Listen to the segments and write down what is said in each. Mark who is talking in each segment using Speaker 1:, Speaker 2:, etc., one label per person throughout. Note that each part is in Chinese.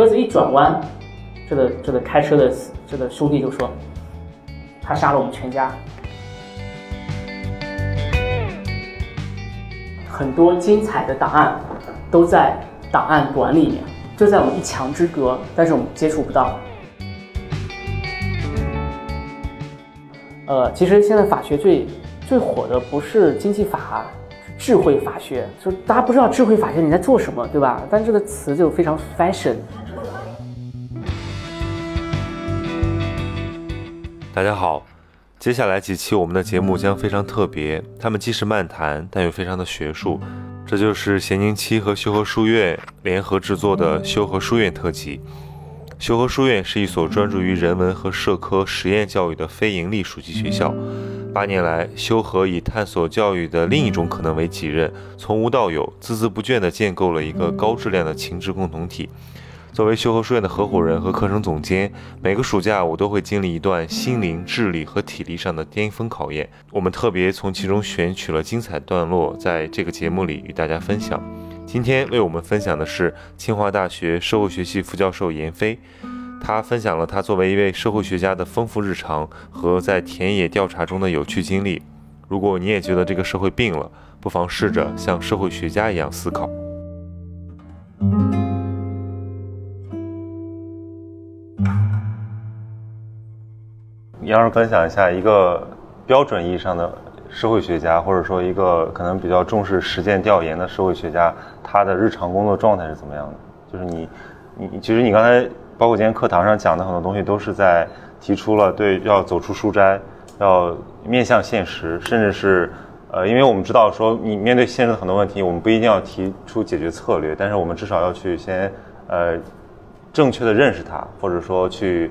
Speaker 1: 车子一转弯，这个这个开车的这个兄弟就说，他杀了我们全家。很多精彩的档案都在档案馆里面，就在我们一墙之隔，但是我们接触不到。呃，其实现在法学最最火的不是经济法，智慧法学。就大家不知道智慧法学你在做什么，对吧？但这个词就非常 fashion。
Speaker 2: 大家好，接下来几期我们的节目将非常特别，他们既是漫谈，但又非常的学术。这就是咸宁七和修和书院联合制作的修和书院特辑。修和书院是一所专注于人文和社科实验教育的非营利暑期学校。八年来，修和以探索教育的另一种可能为己任，从无到有，孜孜不倦地建构了一个高质量的情志共同体。作为修和书院的合伙人和课程总监，每个暑假我都会经历一段心灵、智力和体力上的巅峰考验。我们特别从其中选取了精彩段落，在这个节目里与大家分享。今天为我们分享的是清华大学社会学系副教授闫飞，他分享了他作为一位社会学家的丰富日常和在田野调查中的有趣经历。如果你也觉得这个社会病了，不妨试着像社会学家一样思考。你要是分享一下一个标准意义上的。社会学家，或者说一个可能比较重视实践调研的社会学家，他的日常工作状态是怎么样的？就是你，你其实你刚才包括今天课堂上讲的很多东西，都是在提出了对要走出书斋，要面向现实，甚至是呃，因为我们知道说你面对现实的很多问题，我们不一定要提出解决策略，但是我们至少要去先呃正确的认识它，或者说去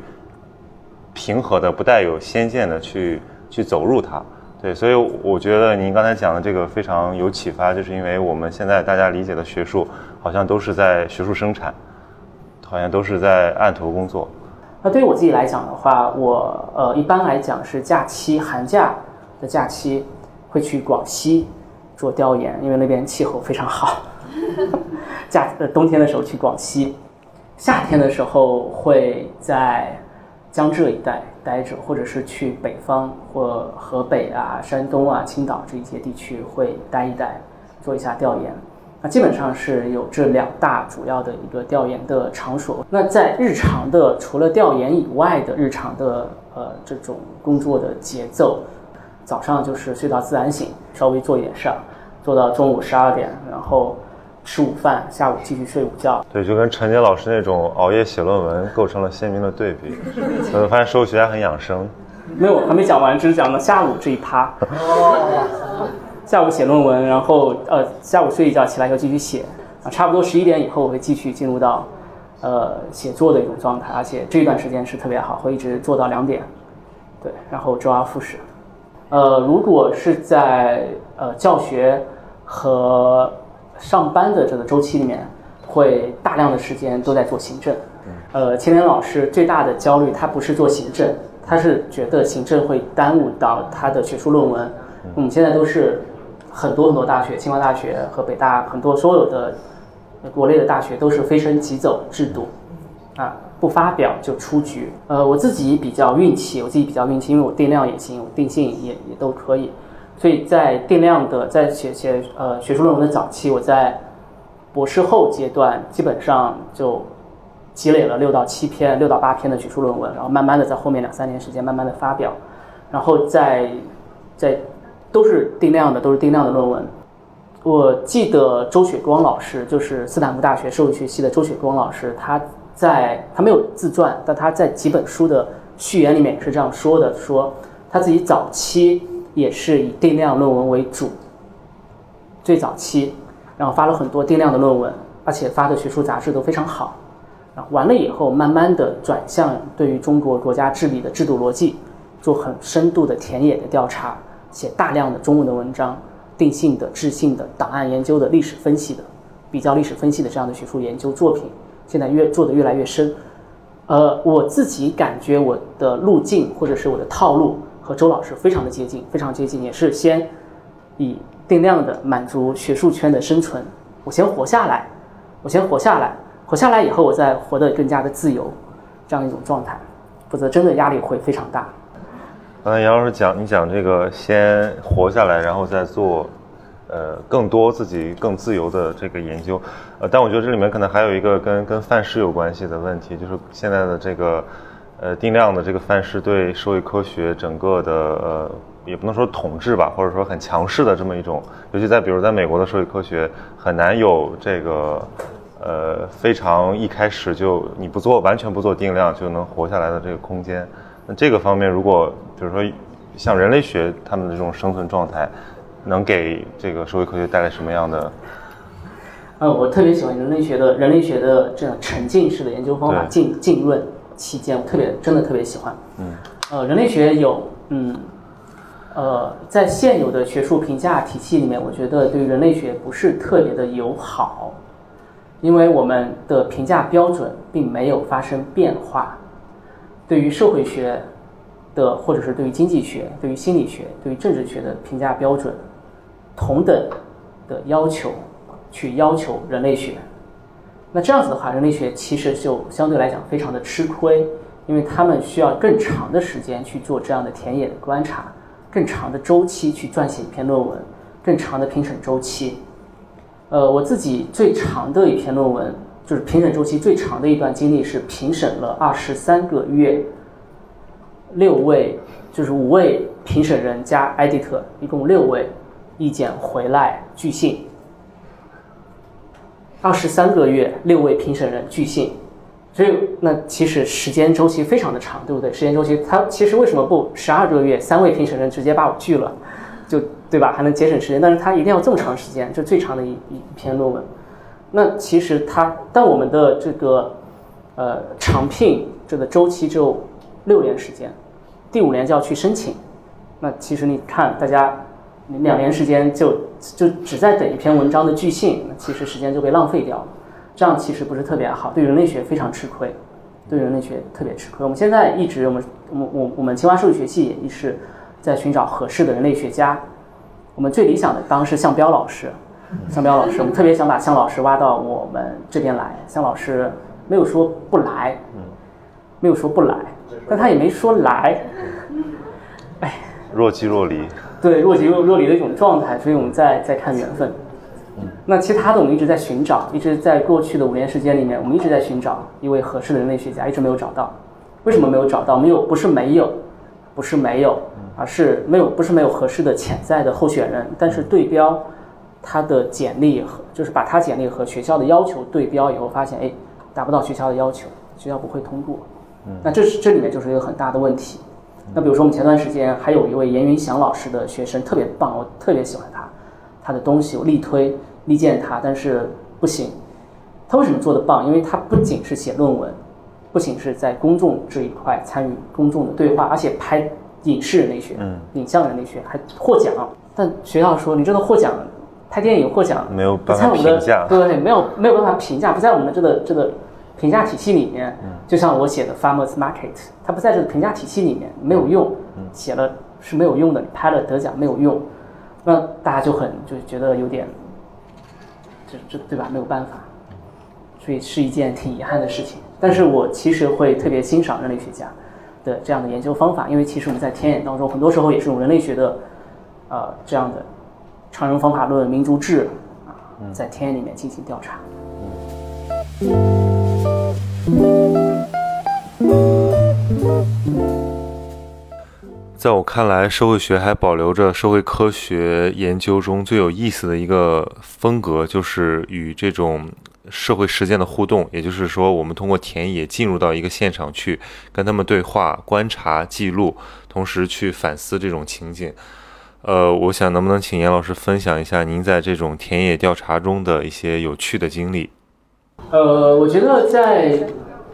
Speaker 2: 平和的、不带有先见的去去走入它。对，所以我觉得您刚才讲的这个非常有启发，就是因为我们现在大家理解的学术，好像都是在学术生产，好像都是在案头工作。
Speaker 1: 那对于我自己来讲的话，我呃一般来讲是假期寒假的假期会去广西做调研，因为那边气候非常好。假呃冬天的时候去广西，夏天的时候会在江浙一带。待着，或者是去北方或河北啊、山东啊、青岛这一些地区会待一待，做一下调研。那基本上是有这两大主要的一个调研的场所。那在日常的除了调研以外的日常的呃这种工作的节奏，早上就是睡到自然醒，稍微做一点事儿，做到中午十二点，然后。吃午饭，下午继续睡午觉。
Speaker 2: 对，就跟陈杰老师那种熬夜写论文构成了鲜明的对比。我发现社会学家很养生。
Speaker 1: 没有，还没讲完，只是讲了下午这一趴。哦。下午写论文，然后呃，下午睡一觉，起来以后继续写。啊，差不多十一点以后，我会继续进入到呃写作的一种状态，而且这段时间是特别好，会一直做到两点。对，然后周而复始。呃，如果是在呃教学和上班的这个周期里面，会大量的时间都在做行政。呃，钱莲老师最大的焦虑，他不是做行政，他是觉得行政会耽误到他的学术论文。我们现在都是很多很多大学，清华大学和北大很多所有的国内的大学都是非升即走制度，啊，不发表就出局。呃，我自己比较运气，我自己比较运气，因为我定量也行，我定性也也都可以。所以在定量的在写写呃学术论文的早期，我在博士后阶段基本上就积累了六到七篇、六到八篇的学术论文，然后慢慢的在后面两三年时间慢慢的发表，然后在在都是定量的，都是定量的论文。我记得周雪光老师，就是斯坦福大学社会学系的周雪光老师，他在他没有自传，但他在几本书的序言里面是这样说的，说他自己早期。也是以定量论文为主，最早期，然后发了很多定量的论文，而且发的学术杂志都非常好。然后完了以后，慢慢的转向对于中国国家治理的制度逻辑，做很深度的田野的调查，写大量的中文的文章，定性的、质性的、档案研究的、历史分析的、比较历史分析的这样的学术研究作品，现在越做的越来越深。呃，我自己感觉我的路径或者是我的套路。和周老师非常的接近，非常接近，也是先以定量的满足学术圈的生存，我先活下来，我先活下来，活下来以后，我再活得更加的自由，这样一种状态，否则真的压力会非常大。
Speaker 2: 刚才杨老师讲，你讲这个先活下来，然后再做，呃，更多自己更自由的这个研究，呃，但我觉得这里面可能还有一个跟跟范式有关系的问题，就是现在的这个，呃，定量的这个范式对社会科学整个的，呃，也不能说统治吧，或者说很强势的这么一种，尤其在比如在美国的社会科学，很难有这个，呃，非常一开始就你不做完全不做定量就能活下来的这个空间。那这个方面，如果比如说像人类学他们的这种生存状态，能给这个社会科学带来什么样的？
Speaker 1: 呃，我特别喜欢人类学的人类学的这样沉浸式的研究方法，浸浸润期间，我特别真的特别喜欢。嗯，呃，人类学有嗯，呃，在现有的学术评价体系里面，我觉得对于人类学不是特别的友好，因为我们的评价标准并没有发生变化。对于社会学的，或者是对于经济学、对于心理学、对于政治学的评价标准，同等的要求去要求人类学，那这样子的话，人类学其实就相对来讲非常的吃亏，因为他们需要更长的时间去做这样的田野的观察，更长的周期去撰写一篇论文，更长的评审周期。呃，我自己最长的一篇论文。就是评审周期最长的一段经历是评审了二十三个月，六位就是五位评审人加 editor，一共六位，意见回来拒信。二十三个月，六位评审人拒信，所以那其实时间周期非常的长，对不对？时间周期，他其实为什么不十二个月，三位评审人直接把我拒了，就对吧？还能节省时间，但是他一定要这么长时间，就最长的一一篇论文。那其实它，但我们的这个，呃，长聘这个周期只有六年时间，第五年就要去申请。那其实你看，大家两年时间就就只在等一篇文章的巨信，那其实时间就被浪费掉了。这样其实不是特别好，对人类学非常吃亏，对人类学特别吃亏。我们现在一直，我们我我我们清华数学系也是在寻找合适的人类学家。我们最理想的当然是向彪老师。向彪老师，我们特别想把向老师挖到我们这边来。向老师没有说不来，没有说不来，但他也没说来。哎，
Speaker 2: 若即若离。
Speaker 1: 对，若即若若离的一种状态，所以我们在在看缘分。那其他的我们一直在寻找，一直在过去的五年时间里面，我们一直在寻找一位合适的人类学家，一直没有找到。为什么没有找到？没有，不是没有，不是没有，而是没有，不是没有合适的潜在的候选人，但是对标。他的简历和就是把他简历和学校的要求对标以后，发现哎，达不到学校的要求，学校不会通过。嗯，那这是这里面就是一个很大的问题。那比如说我们前段时间还有一位严云祥老师的学生特别棒，我特别喜欢他，他的东西我力推力荐他，但是不行。他为什么做的棒？因为他不仅是写论文，不仅是在公众这一块参与公众的对话，而且拍影视人类学、影像人类学还获奖。但学校说你这个获奖。拍电影获奖
Speaker 2: 没有办法评价，
Speaker 1: 对，没有没有办法评价，不在我们的这个这个评价体系里面。就像我写的《Farmers Market》，它不在这个评价体系里面，没有用，写了是没有用的。你拍了得奖没有用，那大家就很就觉得有点，这这对吧？没有办法，所以是一件挺遗憾的事情。但是我其实会特别欣赏人类学家的这样的研究方法，因为其实我们在田野当中，很多时候也是用人类学的，呃，这样的。常用方法论、民族志啊，在田野里面进行调查。
Speaker 2: 在我看来，社会学还保留着社会科学研究中最有意思的一个风格，就是与这种社会实践的互动。也就是说，我们通过田野进入到一个现场去，跟他们对话、观察、记录，同时去反思这种情景。呃，我想能不能请严老师分享一下您在这种田野调查中的一些有趣的经历？
Speaker 1: 呃，我觉得在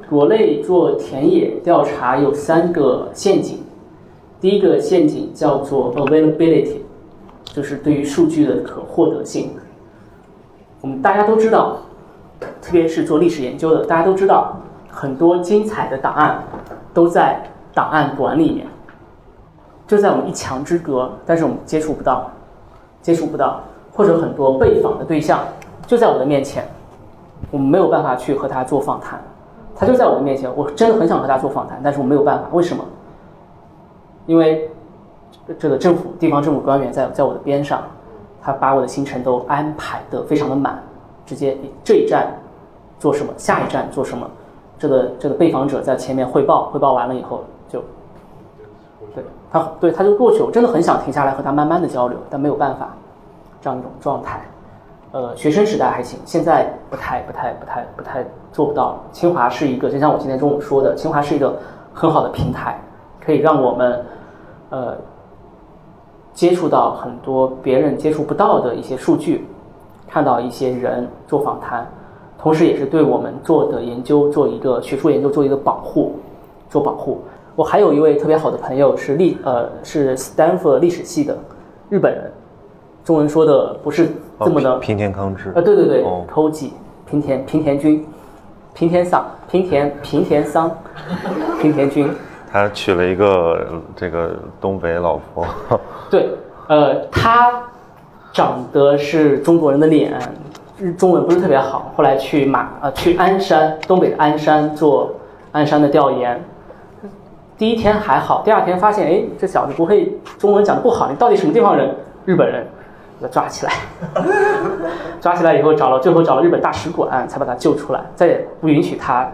Speaker 1: 国内做田野调查有三个陷阱。第一个陷阱叫做 availability，就是对于数据的可获得性。我们大家都知道，特别是做历史研究的，大家都知道很多精彩的档案都在档案馆里面。就在我们一墙之隔，但是我们接触不到，接触不到，或者很多被访的对象就在我的面前，我们没有办法去和他做访谈。他就在我的面前，我真的很想和他做访谈，但是我没有办法。为什么？因为这个政府、地方政府官员在在我的边上，他把我的行程都安排的非常的满，直接这一站做什么，下一站做什么，这个这个被访者在前面汇报，汇报完了以后就，对他对他就过去。我真的很想停下来和他慢慢的交流，但没有办法，这样一种状态。呃，学生时代还行，现在不太、不太、不太、不太做不到。清华是一个，就像我今天中午说的，清华是一个很好的平台，可以让我们呃接触到很多别人接触不到的一些数据，看到一些人做访谈，同时也是对我们做的研究做一个学术研究做一个保护，做保护。我还有一位特别好的朋友是历呃是 Stanford 历史系的日本人。中文说的不是这么的
Speaker 2: 平田康之
Speaker 1: 啊，对对对，Koji 平田平田君，平田桑平田平田桑平田君，
Speaker 2: 他娶了一个这个东北老婆，
Speaker 1: 对，呃，他长得是中国人的脸，中文不是特别好，后来去马呃去鞍山东北的鞍山做鞍山的调研，第一天还好，第二天发现哎这小子不会中文讲的不好，你到底什么地方人？日本人。要抓起来，抓起来以后找了，最后找了日本大使馆才把他救出来，再也不允许他，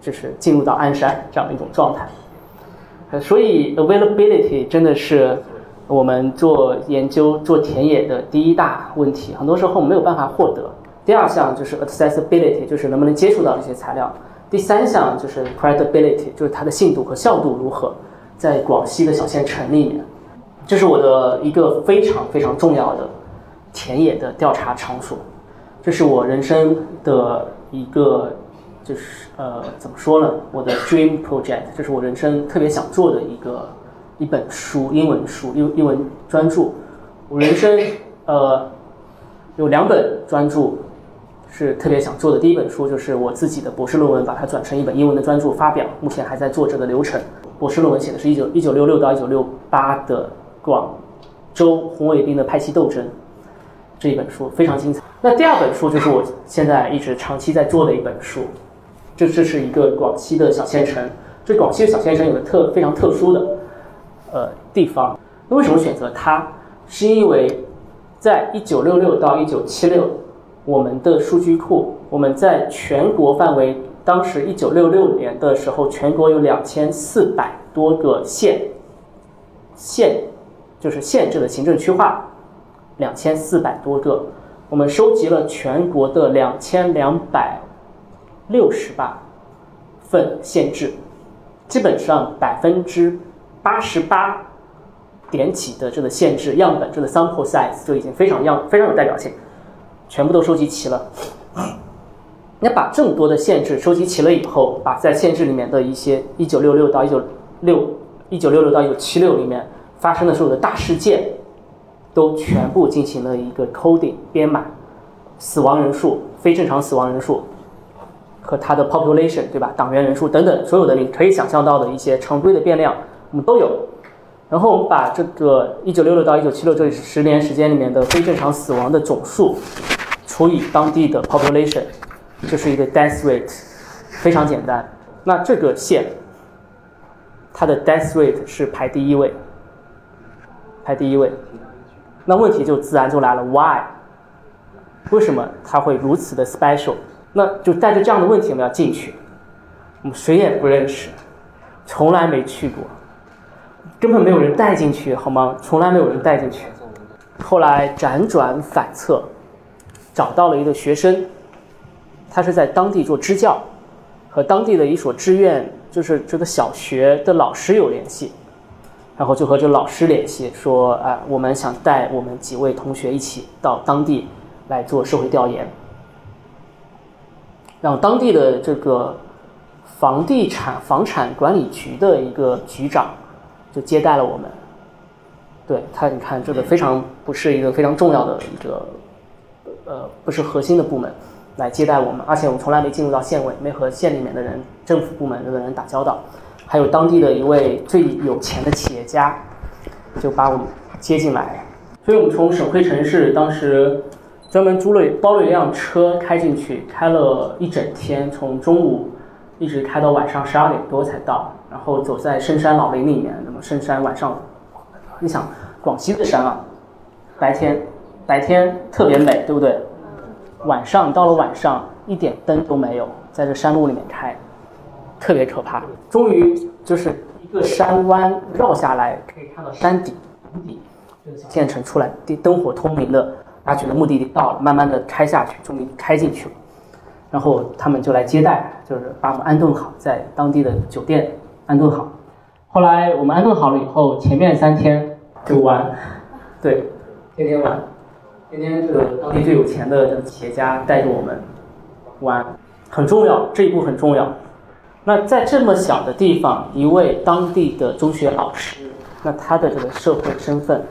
Speaker 1: 就是进入到鞍山这样的一种状态。所以 availability 真的是我们做研究做田野的第一大问题，很多时候没有办法获得。第二项就是 accessibility，就是能不能接触到这些材料。第三项就是 credibility，就是它的信度和效度如何，在广西的小县城里面。这是我的一个非常非常重要的田野的调查场所，这是我人生的一个，就是呃，怎么说呢？我的 dream project，这是我人生特别想做的一个一本书，英文书，英英文专著。我人生呃有两本专著是特别想做的，第一本书就是我自己的博士论文，把它转成一本英文的专著发表，目前还在做这个流程。博士论文写的是一九一九六六到一九六八的。广州红卫兵的派系斗争这一本书非常精彩。那第二本书就是我现在一直长期在做的一本书，这这是一个广西的小县城。这广西的小县城有个特非常特殊的呃地方。那为什么选择它？是因为在一九六六到一九七六，我们的数据库，我们在全国范围，当时一九六六年的时候，全国有两千四百多个县县。就是县制的行政区划，两千四百多个，我们收集了全国的两千两百六十八份县制，基本上百分之八十八点几的这个县制样本，这个 sample size 就已经非常样非常有代表性，全部都收集齐了。那把这么多的县制收集齐了以后，把在县制里面的一些一九六六到一九六一九六六到一九七六里面。发生的所有的大事件，都全部进行了一个 coding 编码，死亡人数、非正常死亡人数和它的 population 对吧？党员人数等等，所有的你可以想象到的一些常规的变量，我们都有。然后我们把这个一九六六到一九七六这十年时间里面的非正常死亡的总数除以当地的 population，就是一个 death rate，非常简单。那这个县它的 death rate 是排第一位。排第一位，那问题就自然就来了，Why？为什么它会如此的 special？那就带着这样的问题，我们要进去。我们谁也不认识，从来没去过，根本没有人带进去，好吗？从来没有人带进去。后来辗转反侧，找到了一个学生，他是在当地做支教，和当地的一所志愿，就是这个小学的老师有联系。然后就和这老师联系，说啊，我们想带我们几位同学一起到当地来做社会调研，让当地的这个房地产房产管理局的一个局长就接待了我们。对他，你看这个非常不是一个非常重要的一个呃，不是核心的部门来接待我们，而且我们从来没进入到县委，没和县里面的人、政府部门的人打交道。还有当地的一位最有钱的企业家，就把我们接进来。所以我们从省会城市当时专门租了包了一辆车开进去，开了一整天，从中午一直开到晚上十二点多才到。然后走在深山老林里面，那么深山晚上，你想广西的山啊，白天白天特别美，对不对？晚上到了晚上一点灯都没有，在这山路里面开，特别可怕。终于就是一个山弯绕下来，可以看到山顶顶底，建成出来灯灯火通明的。大家觉得目的地到了，慢慢的开下去，终于开进去了。然后他们就来接待，就是把我们安顿好，在当地的酒店安顿好。后来我们安顿好了以后，前面三天就玩，对，天天玩，天天这个当地最有钱的这个企业家带着我们玩，很重要，这一步很重要。那在这么小的地方，一位当地的中学老师，那他的这个社会身份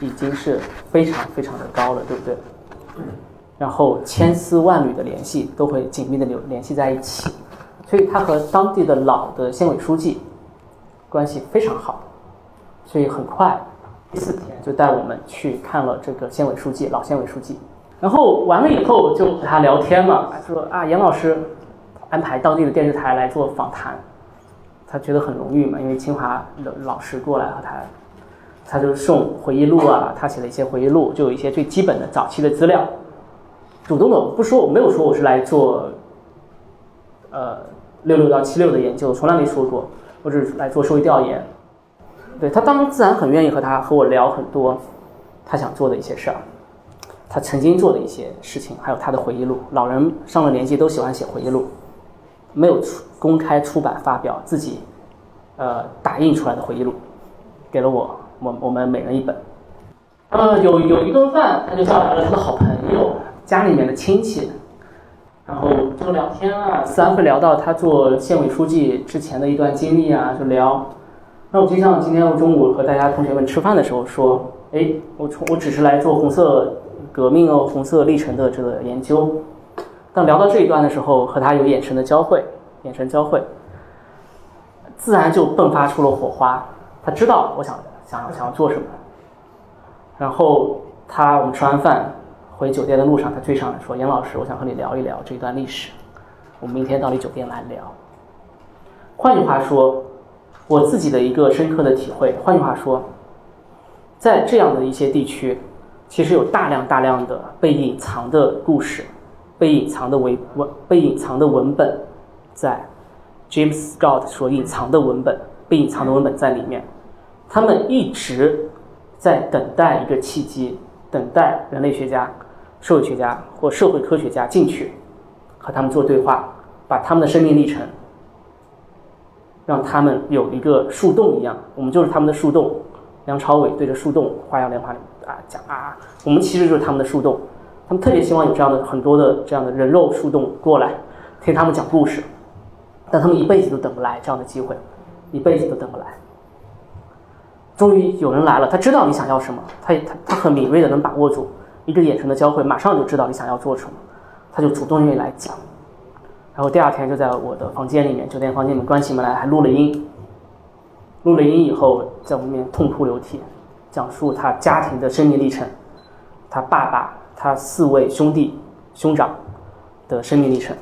Speaker 1: 已经是非常非常的高了，对不对？然后千丝万缕的联系都会紧密的联联系在一起，所以他和当地的老的县委书记关系非常好，所以很快第四天就带我们去看了这个县委书记老县委书记，然后完了以后就和他聊天嘛，说啊严老师安排当地的电视台来做访谈，他觉得很荣誉嘛，因为清华的老师过来和他，他就送回忆录啊，他写了一些回忆录，就有一些最基本的早期的资料。主动的不说，我没有说我是来做，呃，六六到七六的研究，从来没说过，我只是来做社会调研。对他当然自然很愿意和他和我聊很多他想做的一些事儿，他曾经做的一些事情，还有他的回忆录。老人上了年纪都喜欢写回忆录，没有出公开出版发表自己，呃，打印出来的回忆录，给了我，我我们每人一本。呃，有有一顿饭，他就叫来了他的好朋友。家里面的亲戚，然后就聊天啊，自然会聊到他做县委书记之前的一段经历啊，就聊。那我就像今天我中午和大家同学们吃饭的时候说，哎，我从我只是来做红色革命哦，红色历程的这个研究。当聊到这一段的时候，和他有眼神的交汇，眼神交汇，自然就迸发出了火花。他知道我想想想要做什么，然后他我们吃完饭。回酒店的路上，他追上来说：“严老师，我想和你聊一聊这段历史。我们明天到你酒店来聊。”换句话说，我自己的一个深刻的体会。换句话说，在这样的一些地区，其实有大量大量的被隐藏的故事，被隐藏的文文，被隐藏的文本，在 James Scott 所隐藏的文本，被隐藏的文本在里面。他们一直在等待一个契机，等待人类学家。社会学家或社会科学家进去，和他们做对话，把他们的生命历程，让他们有一个树洞一样，我们就是他们的树洞。梁朝伟对着树洞花样年华里啊讲啊，我们其实就是他们的树洞。他们特别希望有这样的很多的这样的人肉树洞过来，听他们讲故事，但他们一辈子都等不来这样的机会，一辈子都等不来。终于有人来了，他知道你想要什么，他他他很敏锐的能把握住。一个眼神的交汇，马上就知道你想要做什么，他就主动愿意来讲。然后第二天就在我的房间里面，酒店房间里面关起门来还录了音。录了音以后，在我面痛哭流涕，讲述他家庭的生命历程，他爸爸、他四位兄弟、兄长的生命历程，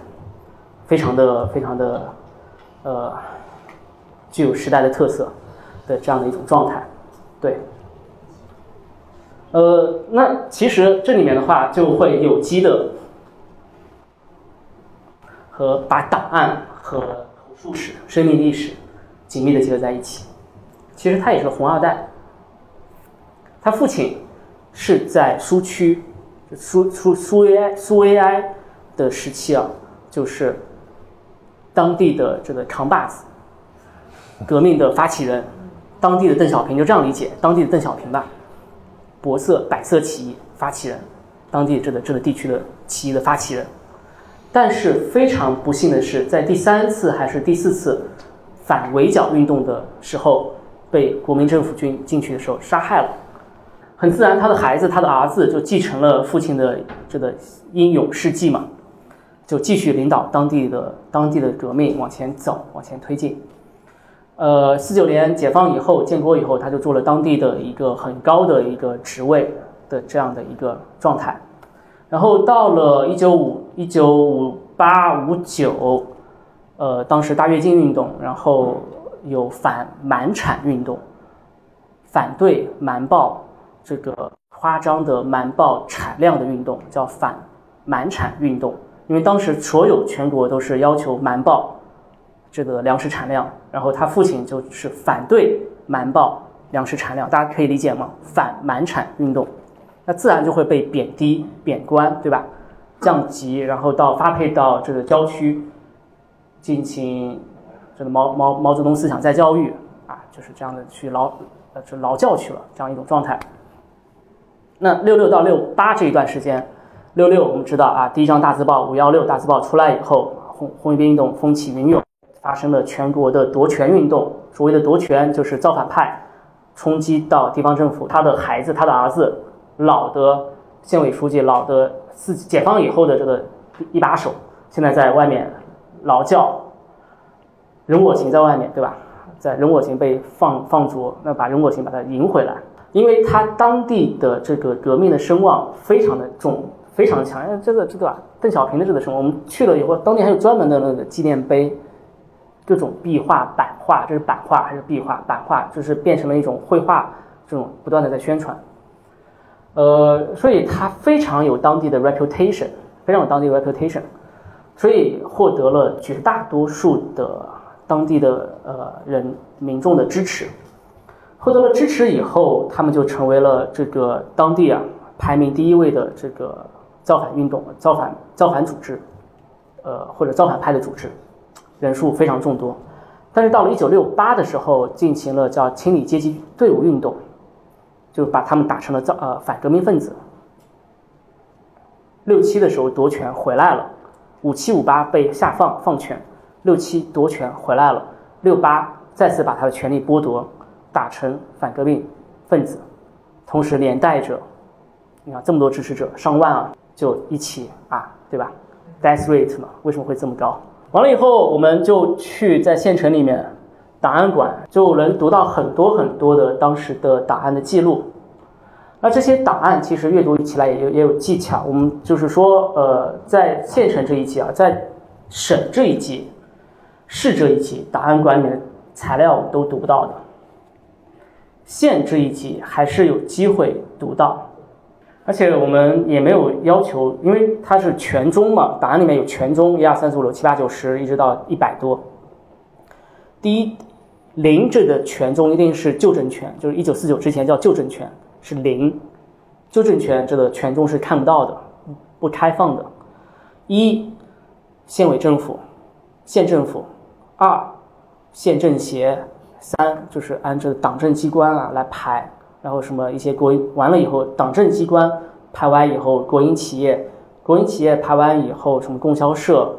Speaker 1: 非常的、非常的，呃，具有时代的特色的这样的一种状态，对。呃，那其实这里面的话就会有机的和把档案和口述史、生命历史紧密的结合在一起。其实他也是个红二代，他父亲是在苏区，苏苏苏维埃苏维埃的时期啊，就是当地的这个扛把子，革命的发起人，当地的邓小平就这样理解，当地的邓小平吧。博色百色起义发起人，当地这个这个地区的起义的发起人，但是非常不幸的是，在第三次还是第四次反围剿运动的时候，被国民政府军进去的时候杀害了。很自然，他的孩子，他的儿子就继承了父亲的这个英勇事迹嘛，就继续领导当地的当地的革命往前走，往前推进。呃，四九年解放以后，建国以后，他就做了当地的一个很高的一个职位的这样的一个状态。然后到了一九五一九五八五九，呃，当时大跃进运动，然后有反满产运动，反对瞒报这个夸张的瞒报产量的运动，叫反瞒产运动。因为当时所有全国都是要求瞒报这个粮食产量，然后他父亲就是反对瞒报粮食产量，大家可以理解吗？反瞒产运动，那自然就会被贬低、贬官，对吧？降级，然后到发配到这个郊区进行这个毛毛毛泽东思想再教育啊，就是这样的去劳呃就劳教去了这样一种状态。那六六到六八这一段时间，六六我们知道啊，第一张大字报五幺六大字报出来以后，红红卫兵运动风起云涌，发生了全国的夺权运动。所谓的夺权，就是造反派冲击到地方政府，他的孩子，他的儿子，老的县委书记，老的自己解放以后的这个一把手，现在在外面劳教，任我行在外面，对吧？在任我行被放放逐，那把任我行把他迎回来。因为他当地的这个革命的声望非常的重，非常强。这个这个邓小平的这个声望，我们去了以后，当地还有专门的那个纪念碑，各种壁画、版画，这是版画还是壁画？版画就是变成了一种绘画，这种不断的在宣传。呃，所以他非常有当地的 reputation，非常有当地的 reputation，所以获得了绝大多数的当地的呃人民众的支持。获得了支持以后，他们就成为了这个当地啊排名第一位的这个造反运动、造反造反组织，呃或者造反派的组织，人数非常众多。但是到了一九六八的时候，进行了叫清理阶级队伍运动，就把他们打成了造呃反革命分子。六七的时候夺权回来了，五七五八被下放放权，六七夺权回来了，六八再次把他的权力剥夺。打成反革命分子，同时连带着，你看这么多支持者上万啊，就一起啊，对吧？Death rate 嘛，为什么会这么高？完了以后，我们就去在县城里面档案馆，就能读到很多很多的当时的档案的记录。那这些档案其实阅读起来也有也有技巧。我们就是说，呃，在县城这一级啊，在省这一级、市这一级，档案馆里面的材料都读不到的。县这一级还是有机会读到，而且我们也没有要求，因为它是全中嘛，档案里面有全中，一二三四五六七八九十，一直到一百多。第一，零这个全中一定是旧政权，就是一九四九之前叫旧政权，是零。旧政权这个全中是看不到的，不开放的。一，县委政府，县政府；二，县政协。三就是按这个党政机关啊来排，然后什么一些国完了以后，党政机关排完以后，国营企业，国营企业排完以后，什么供销社、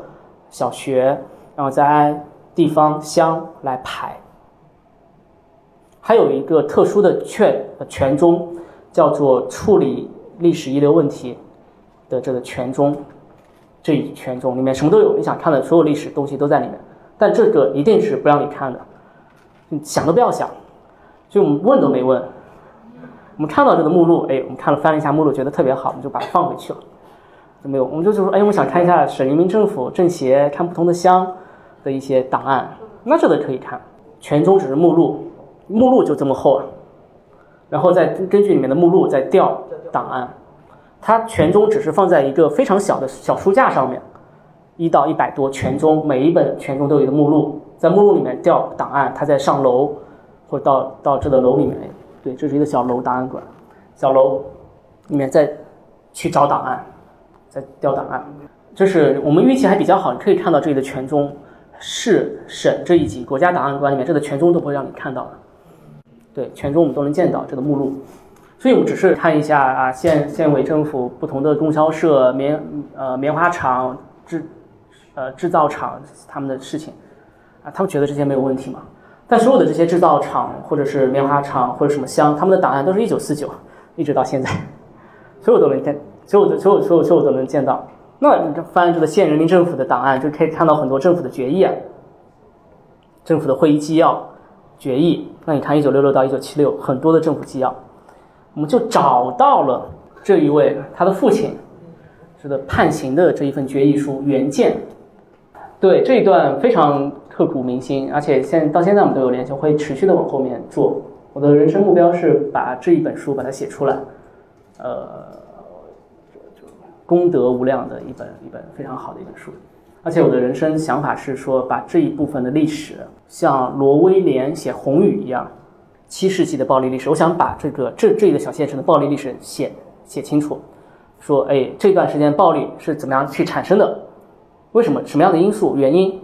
Speaker 1: 小学，然后再按地方乡来排。还有一个特殊的权权中，叫做处理历史遗留问题的这个权中，这一权中里面什么都有，你想看的所有历史东西都在里面，但这个一定是不让你看的。想都不要想，就我们问都没问。我们看到这个目录，哎，我们看了翻了一下目录，觉得特别好，我们就把它放回去了。就没有，我们就就说，哎，我想看一下省人民政府、政协看不同的乡的一些档案，那这个可以看。全中只是目录，目录就这么厚啊，然后再根据里面的目录再调档案。它全中只是放在一个非常小的小书架上面，一到一百多全中，每一本全中都有一个目录。在目录里面调档案，他在上楼，或者到到这个楼里面，对，这是一个小楼档案馆，小楼里面再去找档案，再调档案。就是我们运气还比较好，你可以看到这里的全中，市省这一级国家档案馆里面这个全中都不会让你看到的，对，全中我们都能见到这个目录，所以我们只是看一下啊，县县委政府不同的供销社、棉呃棉花厂、制呃制造厂他们的事情。啊，他们觉得这些没有问题嘛？但所有的这些制造厂，或者是棉花厂，或者什么乡，他们的档案都是一九四九，一直到现在，所有都能见，所有的所有所有所有都能见到。那你翻这个县人民政府的档案，就可以看到很多政府的决议啊，政府的会议纪要、决议。那你看一九六六到一九七六，很多的政府纪要，我们就找到了这一位他的父亲，这个判刑的这一份决议书原件。对这一段非常刻骨铭心，而且现到现在我们都有联系，会持续的往后面做。我的人生目标是把这一本书把它写出来，呃，功德无量的一本一本非常好的一本书。而且我的人生想法是说，把这一部分的历史像罗威廉写《红雨》一样，七世纪的暴力历史，我想把这个这这一个小县城的暴力历史写写清楚。说，哎，这段时间暴力是怎么样去产生的？为什么？什么样的因素原因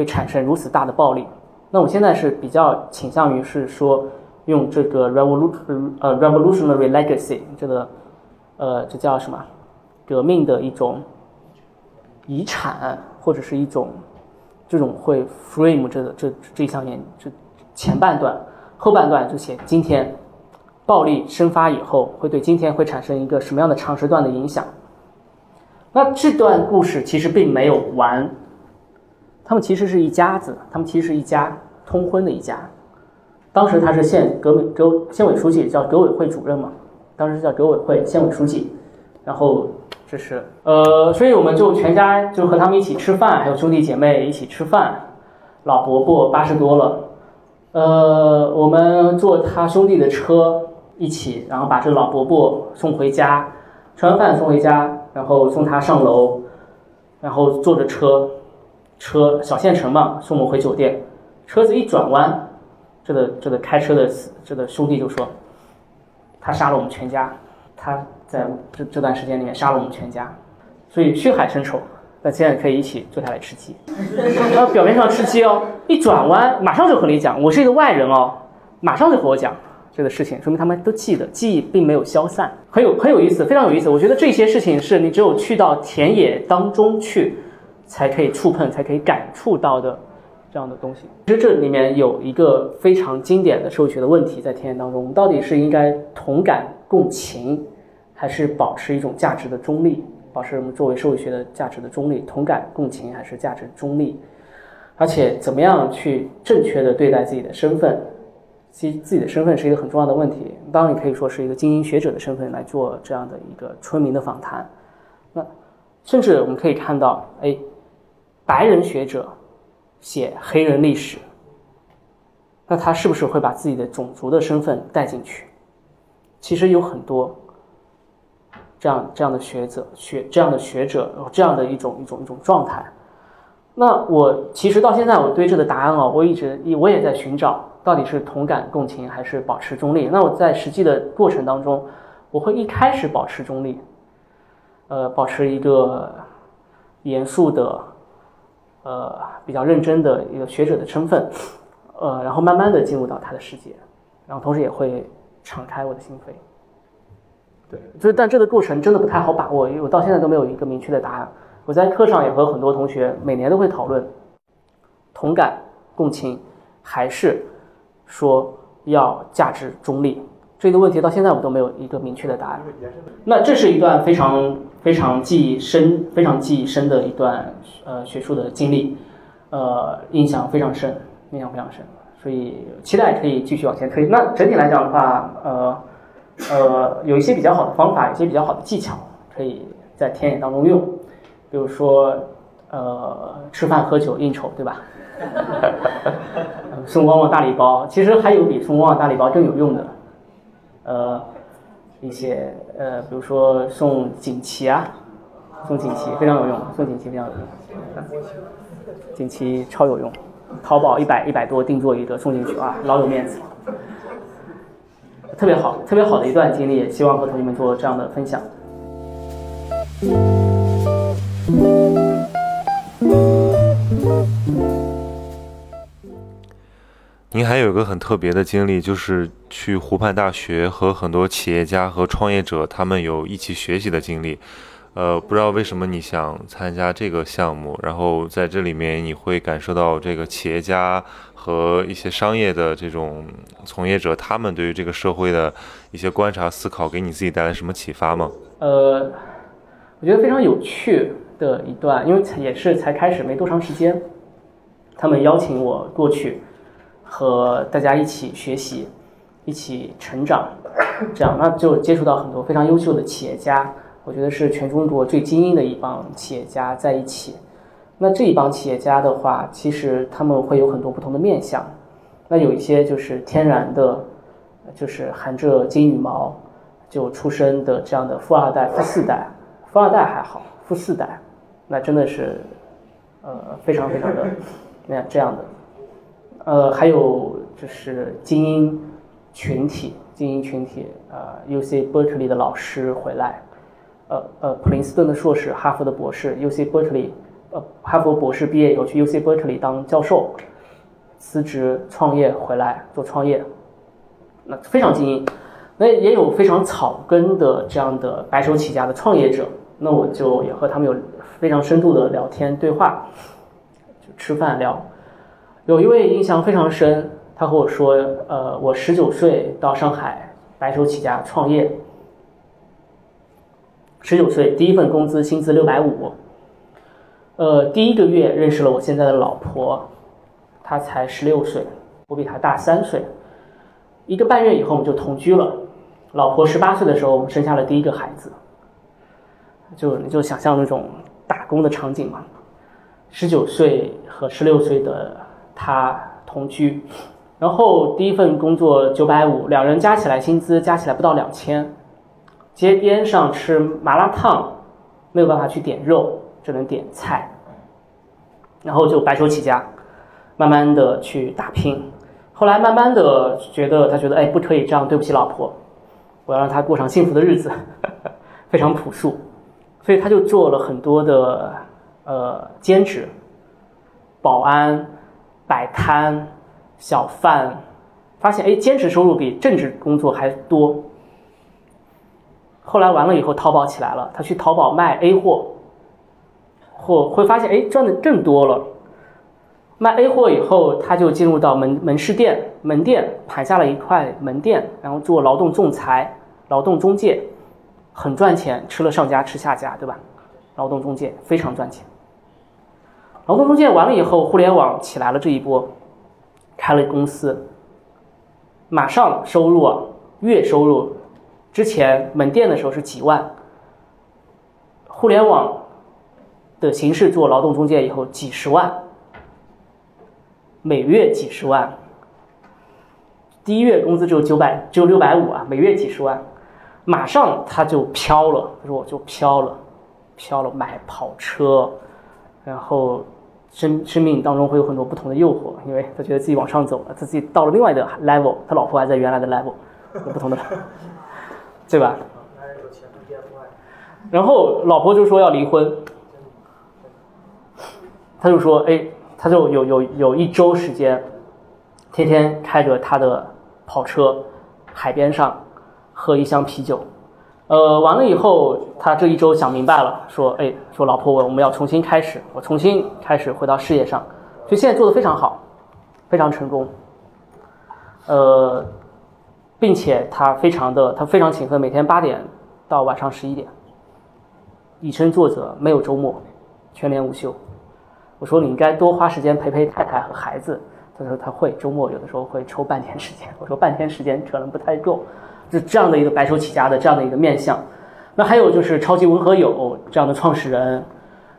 Speaker 1: 会产生如此大的暴力？那我现在是比较倾向于是说，用这个 revolution 呃 revolutionary legacy 这个呃这叫什么？革命的一种遗产，或者是一种这种会 frame 这个这这一项研这前半段，后半段就写今天暴力生发以后会对今天会产生一个什么样的长时段的影响？那这段故事其实并没有完，他们其实是一家子，他们其实是一家通婚的一家。当时他是县革命革县委书记，叫革委会主任嘛，当时叫革委会县委书记。然后这是呃，所以我们就全家就和他们一起吃饭，还有兄弟姐妹一起吃饭。老伯伯八十多了，呃，我们坐他兄弟的车一起，然后把这个老伯伯送回家，吃完饭送回家。然后送他上楼，然后坐着车，车小县城嘛，送我们回酒店。车子一转弯，这个这个开车的这个兄弟就说：“他杀了我们全家，他在这这段时间里面杀了我们全家，所以血海深仇。那现在可以一起坐下来吃鸡。然后表面上吃鸡哦，一转弯马上就和你讲，我是一个外人哦，马上就和我讲。”这个事情说明他们都记得，记忆并没有消散，很有很有意思，非常有意思。我觉得这些事情是你只有去到田野当中去，才可以触碰，才可以感触到的这样的东西。其实这里面有一个非常经典的社会学的问题在田野当中：我们到底是应该同感共情，还是保持一种价值的中立？保持我们作为社会学的价值的中立，同感共情还是价值中立？而且怎么样去正确的对待自己的身份？其实自己的身份是一个很重要的问题。当然，你可以说是一个精英学者的身份来做这样的一个村民的访谈。那甚至我们可以看到，哎，白人学者写黑人历史，那他是不是会把自己的种族的身份带进去？其实有很多这样这样的学者学这样的学者有这样的一种一种一种状态。那我其实到现在我对这个答案哦，我一直我也在寻找。到底是同感共情还是保持中立？那我在实际的过程当中，我会一开始保持中立，呃，保持一个严肃的、呃比较认真的一个学者的身份，呃，然后慢慢的进入到他的世界，然后同时也会敞开我的心扉。对，就是但这个过程真的不太好把握，因为我到现在都没有一个明确的答案。我在课上也和很多同学每年都会讨论同感共情还是。说要价值中立这个问题到现在我都没有一个明确的答案。那这是一段非常非常记忆深、非常记忆深的一段呃学术的经历，呃，印象非常深，印象非常深。所以期待可以继续往前推。那整体来讲的话，呃呃，有一些比较好的方法，一些比较好的技巧，可以在田野当中用，比如说呃，吃饭喝酒应酬，对吧？送旺旺大礼包，其实还有比送旺旺大礼包更有用的，呃，一些呃，比如说送锦旗啊，送锦旗非常有用，送锦旗非常有用，锦旗超有用，淘宝一百一百多定做一个送进去啊，老有面子，特别好，特别好的一段经历，也希望和同学们做这样的分享。
Speaker 2: 您还有一个很特别的经历，就是去湖畔大学和很多企业家和创业者他们有一起学习的经历。呃，不知道为什么你想参加这个项目，然后在这里面你会感受到这个企业家和一些商业的这种从业者他们对于这个社会的一些观察思考，给你自己带来什么启发吗？
Speaker 1: 呃，我觉得非常有趣的一段，因为也是才开始没多长时间，他们邀请我过去。和大家一起学习，一起成长，这样那就接触到很多非常优秀的企业家我觉得是全中国最精英的一帮企业家在一起。那这一帮企业家的话，其实他们会有很多不同的面相。那有一些就是天然的，就是含着金羽毛就出生的这样的富二代、富四代。富二代还好，富四代那真的是呃非常非常的那样这样的。呃，还有就是精英群体，精英群体，呃，U C Berkeley 的老师回来，呃呃，普林斯顿的硕士，哈佛的博士，U C Berkeley，呃，哈佛博士毕业以后去 U C Berkeley 当教授，辞职创业回来做创业，那非常精英。那也有非常草根的这样的白手起家的创业者，那我就也和他们有非常深度的聊天对话，就吃饭聊。有一位印象非常深，他和我说：“呃，我十九岁到上海白手起家创业，十九岁第一份工资薪资六百五，呃，第一个月认识了我现在的老婆，她才十六岁，我比她大三岁，一个半月以后我们就同居了。老婆十八岁的时候，我们生下了第一个孩子，就你就想象那种打工的场景嘛，十九岁和十六岁的。”他同居，然后第一份工作九百五，两人加起来薪资加起来不到两千。街边上吃麻辣烫，没有办法去点肉，只能点菜。然后就白手起家，慢慢的去打拼。后来慢慢的觉得，他觉得哎不可以这样对不起老婆，我要让她过上幸福的日子，非常朴素，所以他就做了很多的呃兼职，保安。摆摊、小贩，发现哎，兼职收入比正职工作还多。后来完了以后，淘宝起来了，他去淘宝卖 A 货，货会发现哎，赚的更多了。卖 A 货以后，他就进入到门门市店、门店，盘下了一块门店，然后做劳动仲裁、劳动中介，很赚钱，吃了上家吃下家，对吧？劳动中介非常赚钱。劳动中介完了以后，互联网起来了这一波，开了公司，马上收入啊，月收入，之前门店的时候是几万，互联网的形式做劳动中介以后几十万，每月几十万，第一月工资只有九百，只有六百五啊，每月几十万，马上他就飘了，他说我就飘了，飘了，买跑车，然后。生生命当中会有很多不同的诱惑，因为他觉得自己往上走了，他自己到了另外的 level，他老婆还在原来的 level，有不同的，对吧？然后老婆就说要离婚，他就说，哎，他就有有有一周时间，天天开着他的跑车，海边上喝一箱啤酒。呃，完了以后，他这一周想明白了，说，哎，说老婆，我我们要重新开始，我重新开始回到事业上，所以现在做的非常好，非常成功。呃，并且他非常的，他非常勤奋，每天八点到晚上十一点，以身作则，没有周末，全年无休。我说你应该多花时间陪陪太太和孩子，他说他会，周末有的时候会抽半天时间。我说半天时间可能不太够。这这样的一个白手起家的这样的一个面相，那还有就是超级文和友这样的创始人，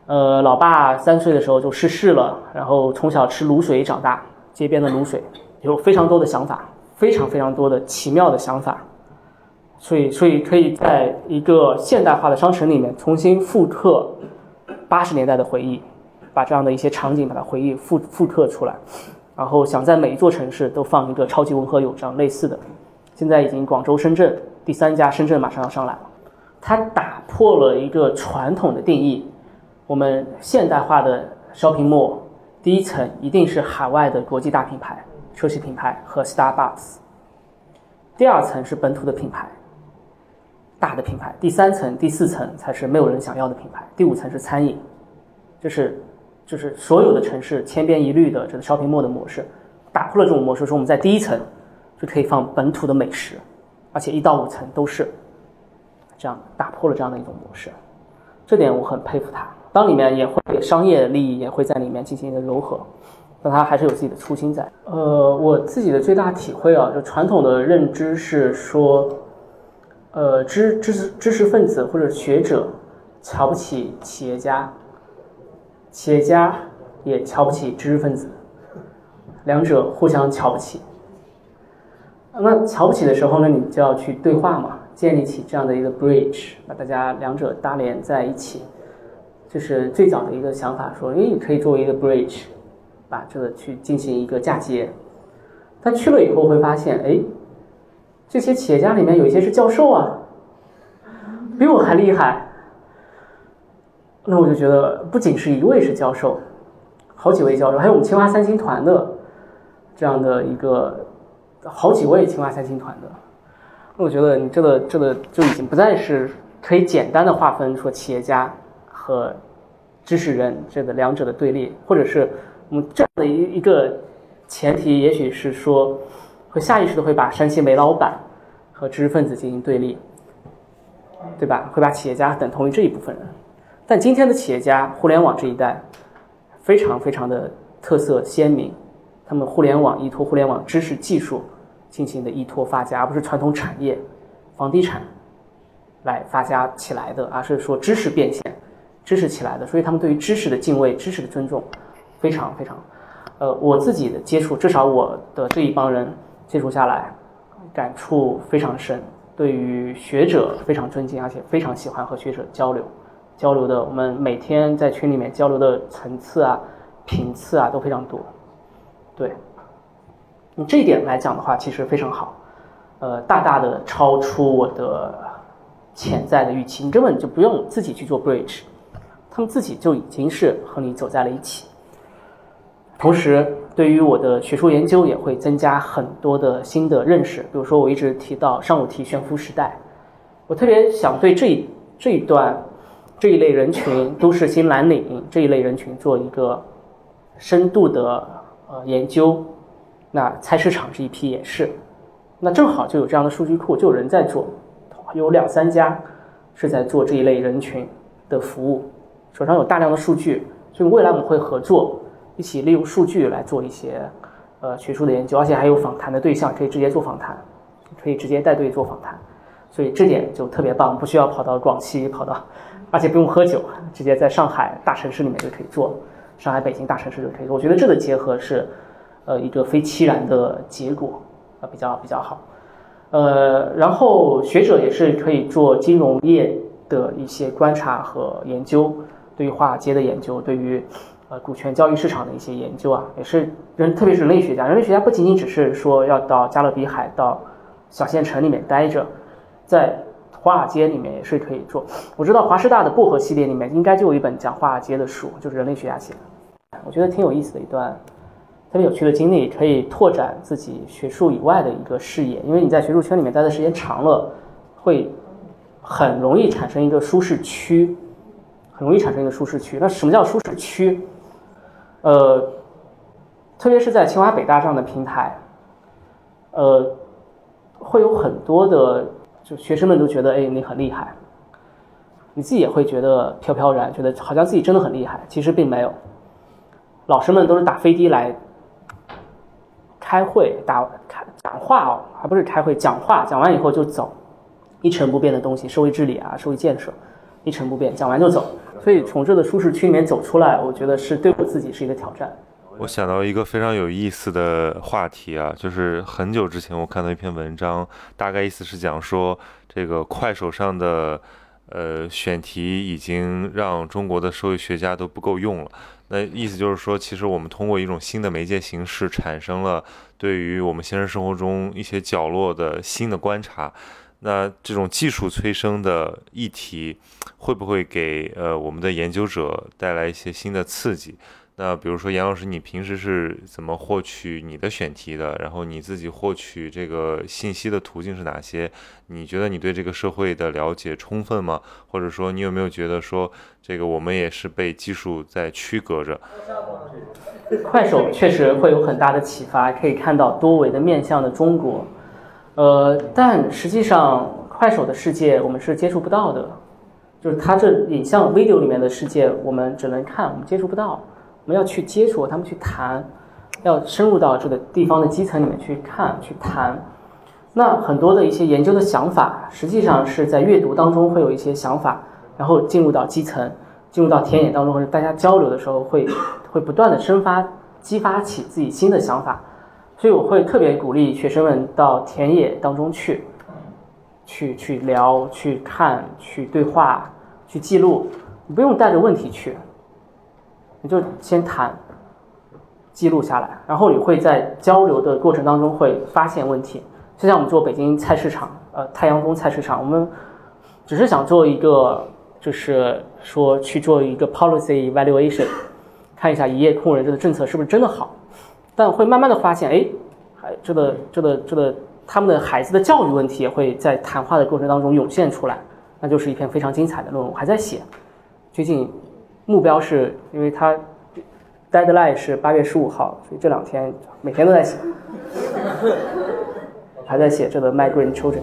Speaker 1: 呃，老爸三岁的时候就逝世了，然后从小吃卤水长大，街边的卤水，有非常多的想法，非常非常多的奇妙的想法，所以所以可以在一个现代化的商城里面重新复刻八十年代的回忆，把这样的一些场景把它回忆复复刻出来，然后想在每一座城市都放一个超级文和友这样类似的。现在已经广州、深圳第三家，深圳马上要上来了。它打破了一个传统的定义，我们现代化的 shopping mall 第一层一定是海外的国际大品牌、奢侈品牌和 Starbucks，第二层是本土的品牌、大的品牌，第三层、第四层才是没有人想要的品牌，第五层是餐饮，就是就是所有的城市千篇一律的这个 shopping mall 的模式，打破了这种模式，说我们在第一层。就可以放本土的美食，而且一到五层都是这样打破了这样的一种模式，这点我很佩服他。当里面也会商业利益也会在里面进行一个柔和，但他还是有自己的初心在。呃，我自己的最大体会啊，就传统的认知是说，呃，知知识知识分子或者学者瞧不起企业家，企业家也瞧不起知识分子，两者互相瞧不起。那瞧不起的时候呢，你就要去对话嘛，建立起这样的一个 bridge，把大家两者搭连在一起。这是最早的一个想法，说，哎，你可以作为一个 bridge，把这个去进行一个嫁接。他去了以后会发现，哎，这些企业家里面有一些是教授啊，比我还厉害。那我就觉得，不仅是一位是教授，好几位教授，还有我们清华三星团的这样的一个好几位清华三星团的。那我觉得，你这个这个就已经不再是可以简单的划分说企业家和知识人这个两者的对立，或者是我们这样的一一个。前提也许是说，会下意识的会把山西煤老板和知识分子进行对立，对吧？会把企业家等同于这一部分人。但今天的企业家，互联网这一代，非常非常的特色鲜明，他们互联网依托互联网知识技术进行的依托发家，而不是传统产业、房地产来发家起来的，而是说知识变现、知识起来的。所以他们对于知识的敬畏、知识的尊重，非常非常。呃，我自己的接触，至少我的这一帮人接触下来，感触非常深。对于学者非常尊敬，而且非常喜欢和学者交流。交流的，我们每天在群里面交流的层次啊、频次啊都非常多。对，你这一点来讲的话，其实非常好。呃，大大的超出我的潜在的预期。你根本就不用自己去做 bridge，他们自己就已经是和你走在了一起。同时，对于我的学术研究也会增加很多的新的认识。比如说，我一直提到上午提悬浮时代，我特别想对这这一段这一类人群，都市新蓝领这一类人群做一个深度的呃研究。那菜市场这一批也是，那正好就有这样的数据库，就有人在做，有两三家是在做这一类人群的服务，手上有大量的数据，所以未来我们会合作。一起利用数据来做一些呃学术的研究，而且还有访谈的对象，可以直接做访谈，可以直接带队做访谈，所以这点就特别棒，不需要跑到广西，跑到，而且不用喝酒，直接在上海大城市里面就可以做，上海、北京大城市就可以。我觉得这个结合是呃一个非期然的结果，啊比较比较好。呃，然后学者也是可以做金融业的一些观察和研究，对于华尔街的研究，对于。呃，股权交易市场的一些研究啊，也是人，特别是人类学家。人类学家不仅仅只是说要到加勒比海、到小县城里面待着，在华尔街里面也是可以做。我知道华师大的薄荷系列里面应该就有一本讲华尔街的书，就是人类学家写的。我觉得挺有意思的一段特别有趣的经历，可以拓展自己学术以外的一个视野。因为你在学术圈里面待的时间长了，会很容易产生一个舒适区，很容易产生一个舒适区。那什么叫舒适区？呃，特别是在清华北大这样的平台，呃，会有很多的就学生们都觉得，哎，你很厉害，你自己也会觉得飘飘然，觉得好像自己真的很厉害，其实并没有。老师们都是打飞的来开会、打开讲话哦，还不是开会讲话，讲完以后就走，一成不变的东西，社会治理啊，社会建设，一成不变，讲完就走。所以从这个舒适区里面走出来，我觉得是对我自己是一个挑战。
Speaker 2: 我想到一个非常有意思的话题啊，就是很久之前我看到一篇文章，大概意思是讲说，这个快手上的呃选题已经让中国的社会学家都不够用了。那意思就是说，其实我们通过一种新的媒介形式，产生了对于我们现实生活中一些角落的新的观察。那这种技术催生的议题，会不会给呃我们的研究者带来一些新的刺激？那比如说杨老师，你平时是怎么获取你的选题的？然后你自己获取这个信息的途径是哪些？你觉得你对这个社会的了解充分吗？或者说你有没有觉得说这个我们也是被技术在区隔着？
Speaker 1: 快手确实会有很大的启发，可以看到多维的面向的中国。呃，但实际上，快手的世界我们是接触不到的，就是它这影像 video 里面的世界，我们只能看，我们接触不到。我们要去接触，他们去谈，要深入到这个地方的基层里面去看、去谈。那很多的一些研究的想法，实际上是在阅读当中会有一些想法，然后进入到基层，进入到田野当中，或者大家交流的时候，会会不断的生发、激发起自己新的想法。所以我会特别鼓励学生们到田野当中去，去去聊、去看、去对话、去记录。你不用带着问题去，你就先谈，记录下来，然后你会在交流的过程当中会发现问题。就像我们做北京菜市场，呃，太阳宫菜市场，我们只是想做一个，就是说去做一个 policy evaluation，看一下一夜空人这个政策是不是真的好。但会慢慢的发现，哎，还这个这个这个他们的孩子的教育问题也会在谈话的过程当中涌现出来，那就是一篇非常精彩的论文，我还在写。最近目标是因为它 deadline 是八月十五号，所以这两天每天都在写，还在写这个 migrant children。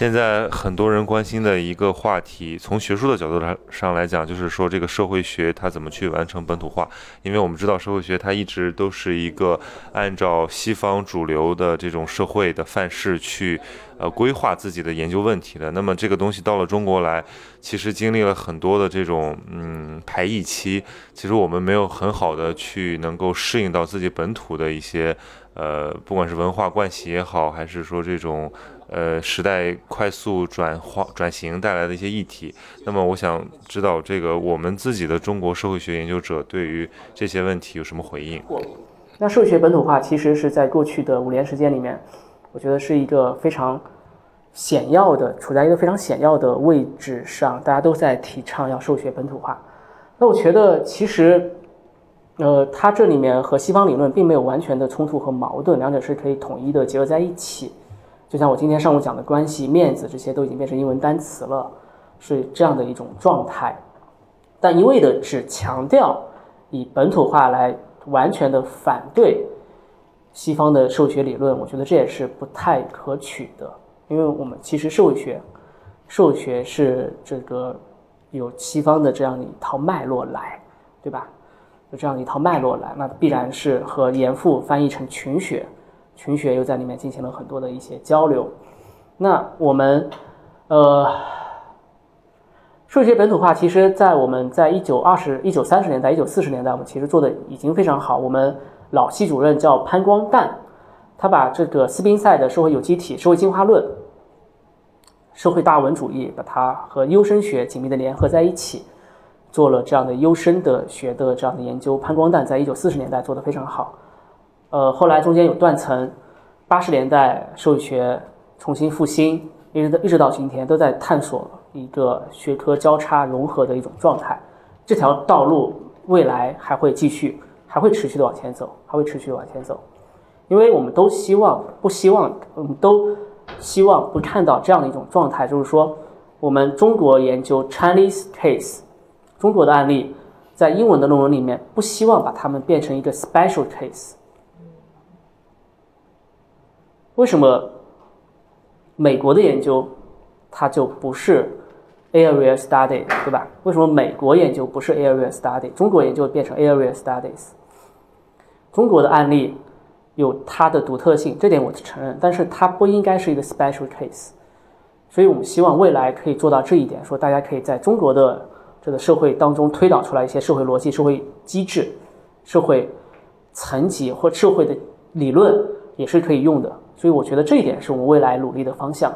Speaker 2: 现在很多人关心的一个话题，从学术的角度上上来讲，就是说这个社会学它怎么去完成本土化？因为我们知道社会学它一直都是一个按照西方主流的这种社会的范式去呃规划自己的研究问题的。那么这个东西到了中国来，其实经历了很多的这种嗯排异期，其实我们没有很好的去能够适应到自己本土的一些呃，不管是文化惯习也好，还是说这种。呃，时代快速转化转型带来的一些议题。那么，我想知道这个我们自己的中国社会学研究者对于这些问题有什么回应？
Speaker 1: 那社会学本土化其实是在过去的五年时间里面，我觉得是一个非常显要的，处在一个非常显要的位置上，大家都在提倡要社会学本土化。那我觉得其实，呃，它这里面和西方理论并没有完全的冲突和矛盾，两者是可以统一的结合在一起。就像我今天上午讲的关系、面子这些都已经变成英文单词了，是这样的一种状态。但一味的只强调以本土化来完全的反对西方的社会学理论，我觉得这也是不太可取的。因为我们其实社会学，社会学是这个有西方的这样一套脉络来，对吧？有这样一套脉络来，那必然是和严复翻译成群学。群学又在里面进行了很多的一些交流。那我们，呃，数学本土化，其实，在我们在一九二十一九三十年代、一九四十年代，我们其实做的已经非常好。我们老系主任叫潘光旦，他把这个斯宾塞的社会有机体、社会进化论、社会大文主义，把它和优生学紧密的联合在一起，做了这样的优生的学的这样的研究。潘光旦在一九四十年代做的非常好。呃，后来中间有断层，八十年代社会学重新复兴，一直到一直到今天都在探索一个学科交叉融合的一种状态。这条道路未来还会继续，还会持续的往前走，还会持续的往前走。因为我们都希望，不希望，我们都希望不看到这样的一种状态，就是说，我们中国研究 Chinese case，中国的案例，在英文的论文里面，不希望把它们变成一个 special case。为什么美国的研究它就不是 area study，对吧？为什么美国研究不是 area study，中国研究变成 area studies？中国的案例有它的独特性，这点我承认，但是它不应该是一个 special case。所以我们希望未来可以做到这一点，说大家可以在中国的这个社会当中推导出来一些社会逻辑、社会机制、社会层级或社会的理论也是可以用的。所以我觉得这一点是我们未来努力的方向，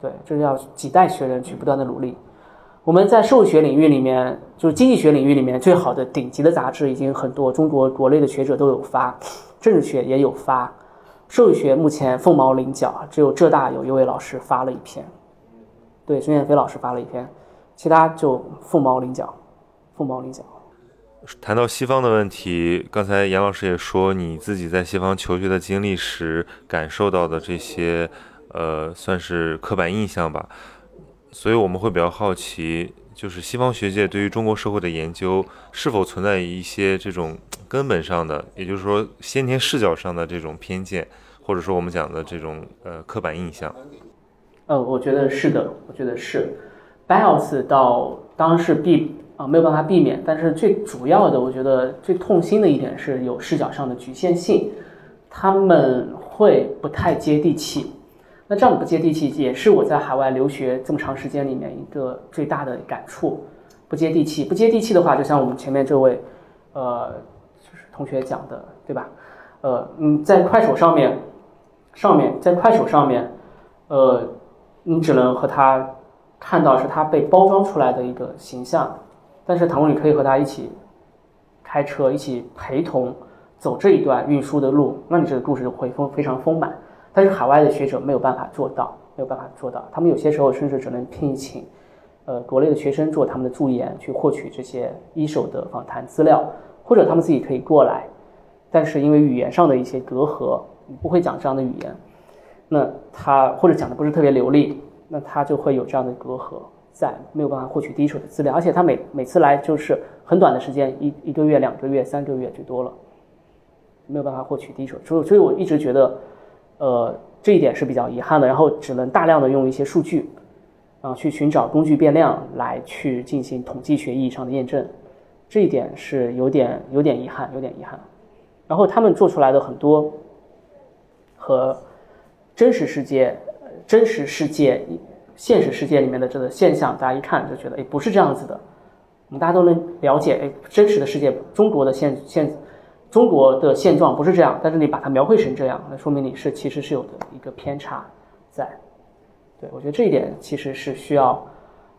Speaker 1: 对，这是要几代学人去不断的努力。我们在社会学领域里面，就是经济学领域里面最好的顶级的杂志已经很多，中国国内的学者都有发，政治学也有发，社会学目前凤毛麟角，只有浙大有一位老师发了一篇，对，孙燕飞老师发了一篇，其他就凤毛麟角，凤毛麟角。
Speaker 2: 谈到西方的问题，刚才杨老师也说，你自己在西方求学的经历时感受到的这些，呃，算是刻板印象吧。所以我们会比较好奇，就是西方学界对于中国社会的研究是否存在一些这种根本上的，也就是说先天视角上的这种偏见，或者说我们讲的这种呃刻板印象。
Speaker 1: 呃，我觉得是的，我觉得是。Bios 到当时毕。啊，没有办法避免。但是最主要的，我觉得最痛心的一点是有视角上的局限性，他们会不太接地气。那这样不接地气，也是我在海外留学这么长时间里面一个最大的感触。不接地气，不接地气的话，就像我们前面这位，呃，就是同学讲的，对吧？呃，嗯，在快手上面，上面在快手上面，呃，你只能和他看到是他被包装出来的一个形象，但是倘若你可以和他一起开车，一起陪同走这一段运输的路，那你这个故事会丰非常丰满。但是海外的学者没有办法做到，没有办法做到，他们有些时候甚至只能聘请。呃，国内的学生做他们的助研，去获取这些一手的访谈资料，或者他们自己可以过来，但是因为语言上的一些隔阂，不会讲这样的语言，那他或者讲的不是特别流利，那他就会有这样的隔阂，在没有办法获取第一手的资料，而且他每每次来就是很短的时间，一一个月、两个月、三个月最多了，没有办法获取第一手，所以所以我一直觉得，呃，这一点是比较遗憾的，然后只能大量的用一些数据。啊，去寻找工具变量来去进行统计学意义上的验证，这一点是有点有点遗憾，有点遗憾。然后他们做出来的很多和真实世界、真实世界、现实世界里面的这个现象，大家一看就觉得，哎，不是这样子的。我们大家都能了解，哎，真实的世界，中国的现现中国的现状不是这样，但是你把它描绘成这样，那说明你是其实是有的一个偏差在。对，我觉得这一点其实是需要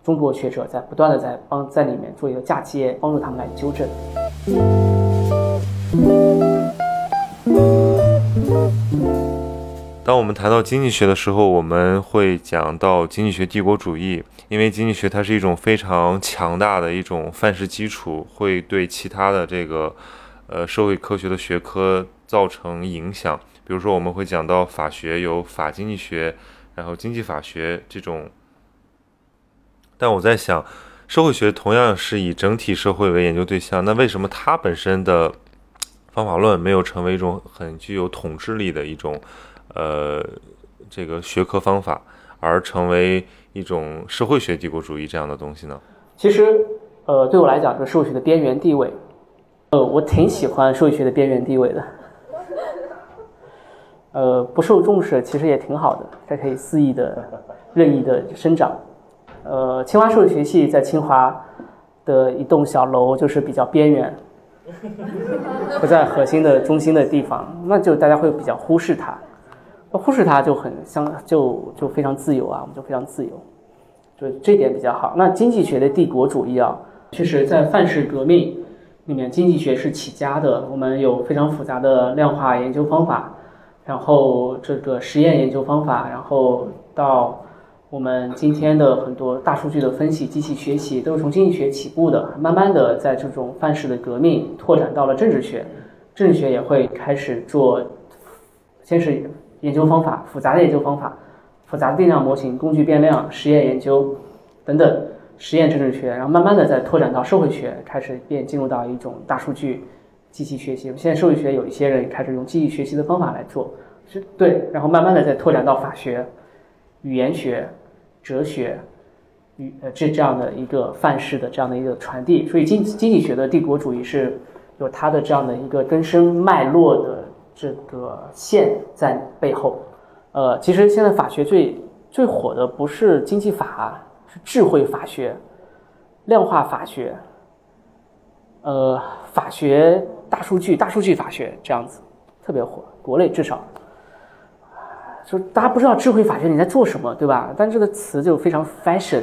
Speaker 1: 中国学者在不断的在帮在里面做一个嫁接，帮助他们来纠正。
Speaker 2: 当我们谈到经济学的时候，我们会讲到经济学帝国主义，因为经济学它是一种非常强大的一种范式基础，会对其他的这个呃社会科学的学科造成影响。比如说，我们会讲到法学有法经济学。然后经济法学这种，但我在想，社会学同样是以整体社会为研究对象，那为什么它本身的方法论没有成为一种很具有统治力的一种呃这个学科方法，而成为一种社会学帝国主义这样的东西呢？
Speaker 1: 其实，呃，对我来讲，是社会学的边缘地位，呃，我挺喜欢社会学的边缘地位的。呃，不受重视其实也挺好的，它可以肆意的、任意的生长。呃，清华社会学系在清华的一栋小楼就是比较边缘，不在核心的中心的地方，那就大家会比较忽视它，忽视它就很相就就非常自由啊，我们就非常自由，就这点比较好。那经济学的帝国主义啊，确实在范式革命里面，经济学是起家的，我们有非常复杂的量化研究方法。然后这个实验研究方法，然后到我们今天的很多大数据的分析、机器学习，都是从经济学起步的。慢慢的，在这种范式的革命拓展到了政治学，政治学也会开始做，先是研究方法、复杂的研究方法、复杂的定量模型、工具变量、实验研究等等实验政治学，然后慢慢的再拓展到社会学，开始变进入到一种大数据。机器学习，现在社会学有一些人开始用机器学习的方法来做，是对，然后慢慢的再拓展到法学、语言学、哲学，语呃这这样的一个范式的这样的一个传递，所以经经济学的帝国主义是有它的这样的一个根深脉络的这个线在背后。呃，其实现在法学最最火的不是经济法，是智慧法学、量化法学，呃，法学。大数据、大数据法学这样子特别火，国内至少，就大家不知道智慧法学你在做什么，对吧？但这个词就非常 fashion。